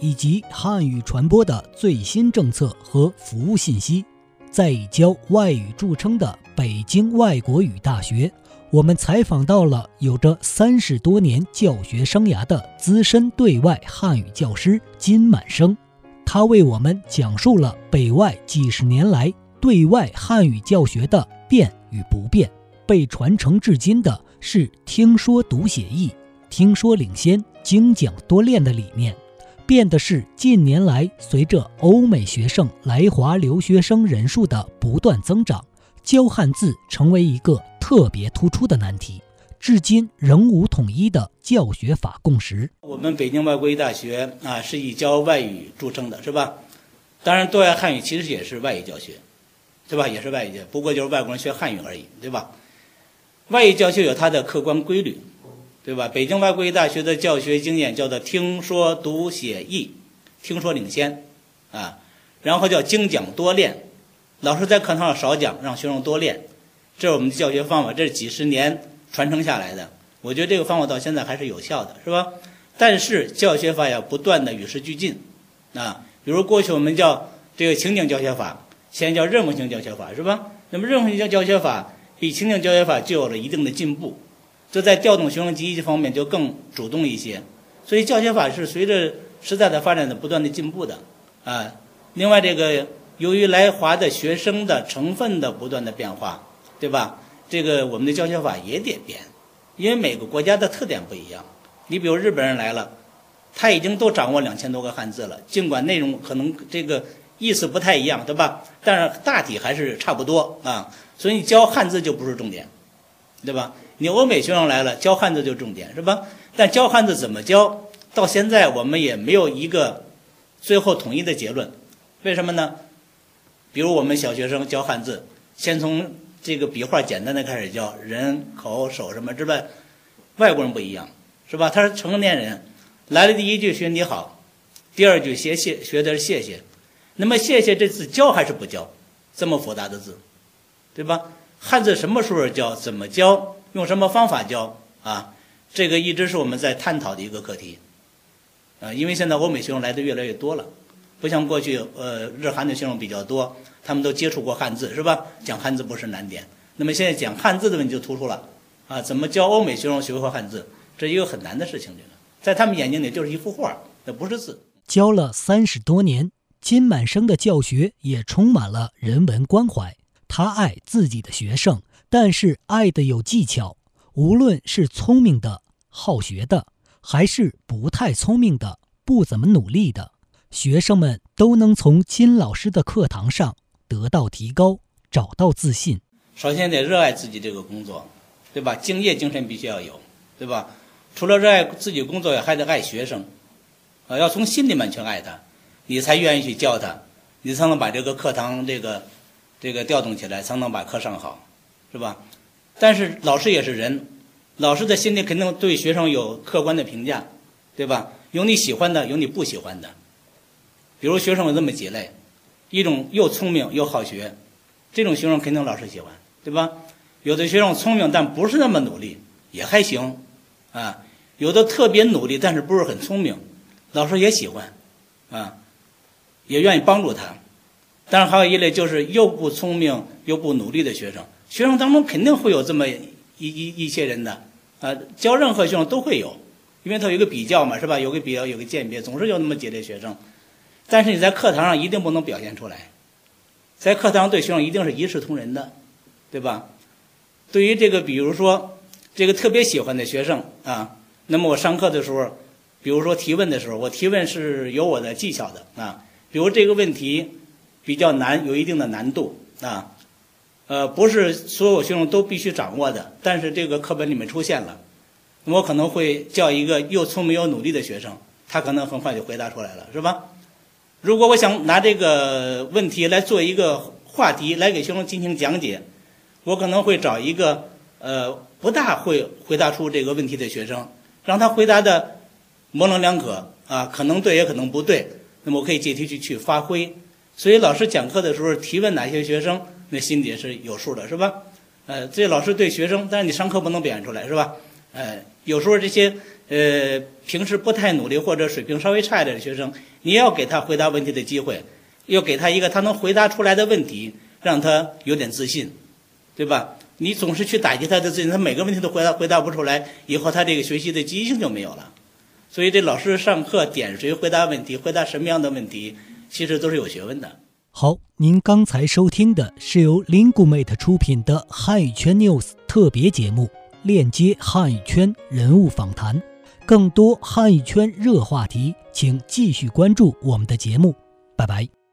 以及汉语传播的最新政策和服务信息，在以教外语著称的北京外国语大学，我们采访到了有着三十多年教学生涯的资深对外汉语教师金满生，他为我们讲述了北外几十年来对外汉语教学的变与不变。被传承至今的是听说读写译、听说领先、精讲多练的理念。变的是近年来，随着欧美学生来华留学生人数的不断增长，教汉字成为一个特别突出的难题，至今仍无统一的教学法共识。我们北京外国语大学啊，是以教外语著称的，是吧？当然，对外汉语其实也是外语教学，对吧？也是外语，不过就是外国人学汉语而已，对吧？外语教学有它的客观规律。对吧？北京外国语大学的教学经验叫做听说读写译，听说领先，啊，然后叫精讲多练，老师在课堂上少讲，让学生多练，这是我们的教学方法，这是几十年传承下来的。我觉得这个方法到现在还是有效的，是吧？但是教学法要不断的与时俱进，啊，比如过去我们叫这个情景教学法，现在叫任务性教学法，是吧？那么任务性教学法比情景教学法就有了一定的进步。这在调动学生积极方面就更主动一些，所以教学法是随着时代的发展的不断的进步的，啊，另外这个由于来华的学生的成分的不断的变化，对吧？这个我们的教学法也得变，因为每个国家的特点不一样。你比如日本人来了，他已经都掌握两千多个汉字了，尽管内容可能这个意思不太一样，对吧？但是大体还是差不多啊，所以教汉字就不是重点，对吧？你欧美学生来了，教汉字就重点是吧？但教汉字怎么教到现在，我们也没有一个最后统一的结论。为什么呢？比如我们小学生教汉字，先从这个笔画简单的开始教，人、口、手什么之外，外国人不一样，是吧？他是成年人，来了第一句学你好，第二句学谢学的是谢谢，那么谢谢这字教还是不教？这么复杂的字，对吧？汉字什么时候教？怎么教？用什么方法教啊？这个一直是我们在探讨的一个课题，啊，因为现在欧美学生来的越来越多了，不像过去，呃，日韩的学生比较多，他们都接触过汉字，是吧？讲汉字不是难点。那么现在讲汉字的问题就突出了，啊，怎么教欧美学生学会汉字？这一个很难的事情，这个在他们眼睛里就是一幅画，那不是字。教了三十多年，金满生的教学也充满了人文关怀，他爱自己的学生。但是爱的有技巧，无论是聪明的、好学的，还是不太聪明的、不怎么努力的，学生们都能从金老师的课堂上得到提高，找到自信。首先得热爱自己这个工作，对吧？敬业精神必须要有，对吧？除了热爱自己工作，也还得爱学生，啊，要从心里面去爱他，你才愿意去教他，你才能把这个课堂这个这个调动起来，才能把课上好。是吧？但是老师也是人，老师的心里肯定对学生有客观的评价，对吧？有你喜欢的，有你不喜欢的。比如学生有这么几类，一种又聪明又好学，这种学生肯定老师喜欢，对吧？有的学生聪明但不是那么努力，也还行，啊，有的特别努力但是不是很聪明，老师也喜欢，啊，也愿意帮助他。当然还有一类就是又不聪明又不努力的学生。学生当中肯定会有这么一一一些人的，啊，教任何学生都会有，因为他有一个比较嘛，是吧？有个比较，有个鉴别，总是有那么几类学生。但是你在课堂上一定不能表现出来，在课堂上对学生一定是一视同仁的，对吧？对于这个，比如说这个特别喜欢的学生啊，那么我上课的时候，比如说提问的时候，我提问是有我的技巧的啊。比如这个问题比较难，有一定的难度啊，呃，不是所有学生都必须掌握的，但是这个课本里面出现了，我可能会叫一个又聪明又努力的学生，他可能很快就回答出来了，是吧？如果我想拿这个问题来做一个话题来给学生进行讲解，我可能会找一个呃不大会回答出这个问题的学生，让他回答的模棱两可啊，可能对也可能不对。那么我可以借题去去发挥，所以老师讲课的时候提问哪些学生，那心里是有数的，是吧？呃，这老师对学生，但是你上课不能表现出来，是吧？呃，有时候这些呃平时不太努力或者水平稍微差一点的学生，你要给他回答问题的机会，要给他一个他能回答出来的问题，让他有点自信，对吧？你总是去打击他的自信，他每个问题都回答回答不出来，以后他这个学习的积极性就没有了。所以，这老师上课点谁回答问题，回答什么样的问题，其实都是有学问的。好，您刚才收听的是由 Lingumate 出品的汉语圈 News 特别节目，链接汉语圈人物访谈。更多汉语圈热话题，请继续关注我们的节目。拜拜。